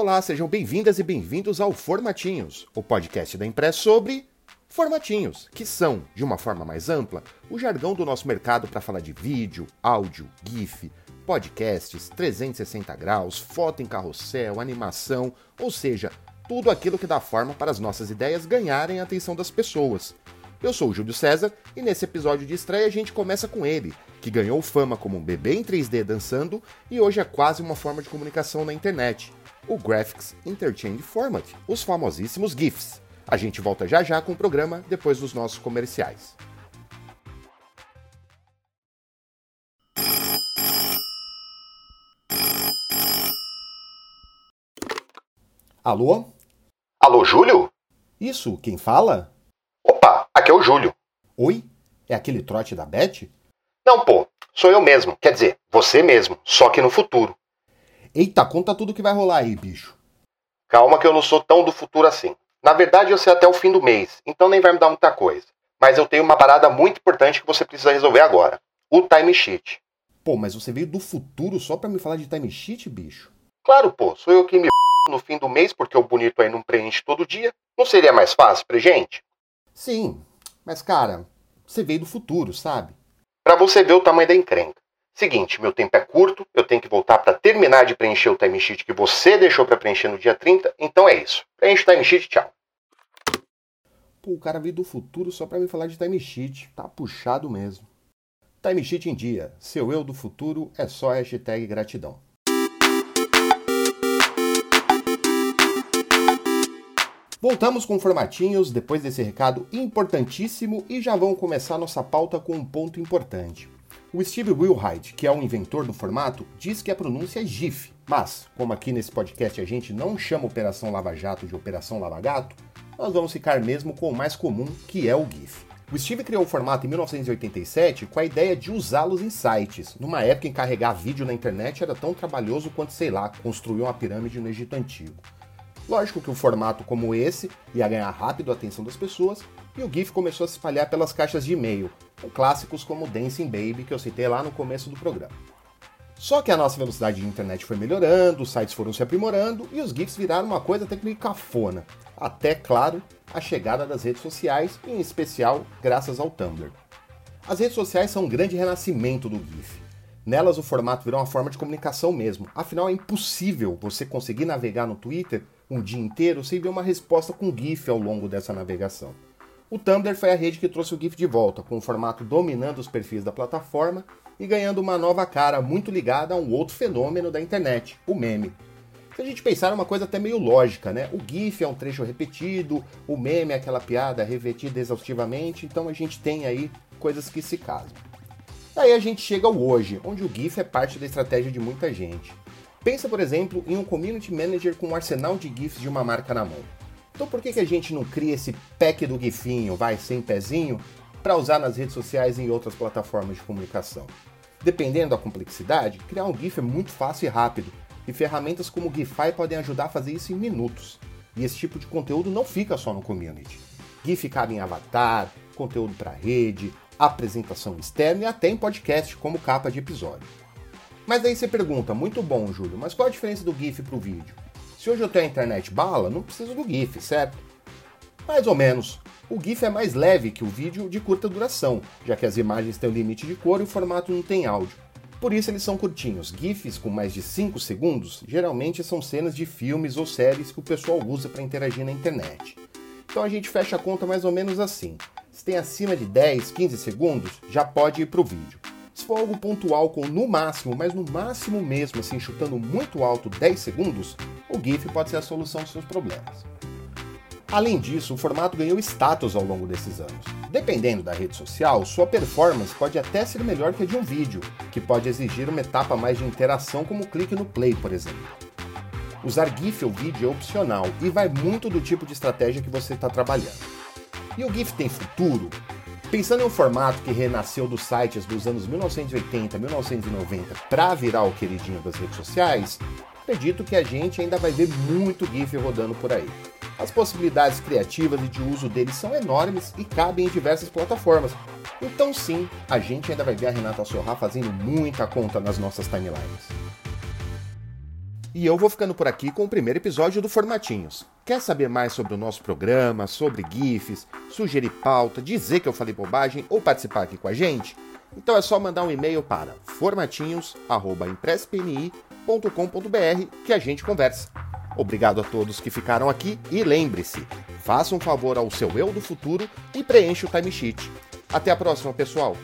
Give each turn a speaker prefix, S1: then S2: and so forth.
S1: Olá, sejam bem-vindas e bem-vindos ao Formatinhos, o podcast da Impress sobre formatinhos, que são, de uma forma mais ampla, o jargão do nosso mercado para falar de vídeo, áudio, GIF, podcasts, 360 graus, foto em carrossel, animação, ou seja, tudo aquilo que dá forma para as nossas ideias ganharem a atenção das pessoas. Eu sou o Júlio César e nesse episódio de estreia a gente começa com ele, que ganhou fama como um bebê em 3D dançando e hoje é quase uma forma de comunicação na internet, o Graphics Interchange Format, os famosíssimos GIFs. A gente volta já já com o programa depois dos nossos comerciais. Alô?
S2: Alô, Júlio?
S1: Isso, quem fala?
S2: Opa, aqui é o Júlio.
S1: Oi? É aquele trote da Beth?
S2: Não, pô, sou eu mesmo. Quer dizer, você mesmo, só que no futuro.
S1: Eita, conta tudo que vai rolar aí, bicho.
S2: Calma que eu não sou tão do futuro assim. Na verdade, eu sei até o fim do mês, então nem vai me dar muita coisa. Mas eu tenho uma parada muito importante que você precisa resolver agora. O timesheet.
S1: Pô, mas você veio do futuro só pra me falar de timesheet, bicho?
S2: Claro, pô, sou eu que me no fim do mês porque o bonito aí não preenche todo dia. Não seria mais fácil pra gente?
S1: Sim, mas cara, você veio do futuro, sabe?
S2: Pra você ver o tamanho da encrenca. Seguinte, meu tempo é curto, eu tenho que voltar para terminar de preencher o timesheet que você deixou para preencher no dia 30, então é isso. Preenche o timesheet, tchau.
S1: Pô, o cara veio do futuro só pra me falar de timesheet. Tá puxado mesmo. Timesheet em dia. Seu eu do futuro é só hashtag gratidão. Voltamos com formatinhos depois desse recado importantíssimo e já vamos começar nossa pauta com um ponto importante. O Steve Wilhite, que é o inventor do formato, diz que a pronúncia é GIF, mas, como aqui nesse podcast a gente não chama Operação Lava Jato de Operação Lava Gato, nós vamos ficar mesmo com o mais comum, que é o GIF. O Steve criou o formato em 1987 com a ideia de usá-los em sites, numa época em carregar vídeo na internet era tão trabalhoso quanto, sei lá, construir uma pirâmide no Egito Antigo. Lógico que um formato como esse ia ganhar rápido a atenção das pessoas e o GIF começou a se espalhar pelas caixas de e-mail, com clássicos como Dancing Baby, que eu citei lá no começo do programa. Só que a nossa velocidade de internet foi melhorando, os sites foram se aprimorando e os GIFs viraram uma coisa até que meio cafona. Até, claro, a chegada das redes sociais, em especial graças ao Tumblr. As redes sociais são um grande renascimento do GIF. Nelas o formato virou uma forma de comunicação mesmo. Afinal, é impossível você conseguir navegar no Twitter um dia inteiro sem ver uma resposta com GIF ao longo dessa navegação. O Tumblr foi a rede que trouxe o GIF de volta, com o formato dominando os perfis da plataforma e ganhando uma nova cara muito ligada a um outro fenômeno da internet, o meme. Se a gente pensar, é uma coisa até meio lógica, né? O GIF é um trecho repetido, o meme é aquela piada repetida exaustivamente, então a gente tem aí coisas que se casam. Daí a gente chega ao hoje, onde o GIF é parte da estratégia de muita gente. Pensa, por exemplo, em um community manager com um arsenal de GIFs de uma marca na mão. Então por que, que a gente não cria esse pack do GIFinho, vai, sem pezinho, para usar nas redes sociais e em outras plataformas de comunicação? Dependendo da complexidade, criar um GIF é muito fácil e rápido, e ferramentas como o GIFI podem ajudar a fazer isso em minutos. E esse tipo de conteúdo não fica só no community. GIF cabe em avatar, conteúdo para rede, apresentação externa e até em podcast como capa de episódio. Mas aí você pergunta, muito bom, Júlio, mas qual a diferença do GIF para o vídeo? Se hoje eu tenho a internet bala, não preciso do GIF, certo? Mais ou menos. O GIF é mais leve que o vídeo de curta duração, já que as imagens têm um limite de cor e o formato não tem áudio. Por isso eles são curtinhos. GIFs com mais de 5 segundos geralmente são cenas de filmes ou séries que o pessoal usa para interagir na internet. Então a gente fecha a conta mais ou menos assim. Se tem acima de 10, 15 segundos, já pode ir para o vídeo. Se for algo pontual com no máximo, mas no máximo mesmo, assim, chutando muito alto 10 segundos, o GIF pode ser a solução dos seus problemas. Além disso, o formato ganhou status ao longo desses anos. Dependendo da rede social, sua performance pode até ser melhor que a de um vídeo, que pode exigir uma etapa mais de interação, como o clique no play, por exemplo. Usar GIF ou vídeo é opcional e vai muito do tipo de estratégia que você está trabalhando. E o GIF tem futuro? Pensando em um formato que renasceu dos sites dos anos 1980 e 1990 para virar o queridinho das redes sociais, acredito que a gente ainda vai ver muito GIF rodando por aí. As possibilidades criativas e de uso deles são enormes e cabem em diversas plataformas. Então sim, a gente ainda vai ver a Renata Sorra fazendo muita conta nas nossas timelines. E eu vou ficando por aqui com o primeiro episódio do Formatinhos. Quer saber mais sobre o nosso programa, sobre GIFs, sugerir pauta, dizer que eu falei bobagem ou participar aqui com a gente? Então é só mandar um e-mail para formatinhos@impresspni.com.br que a gente conversa. Obrigado a todos que ficaram aqui e lembre-se, faça um favor ao seu eu do futuro e preencha o timesheet. Até a próxima, pessoal!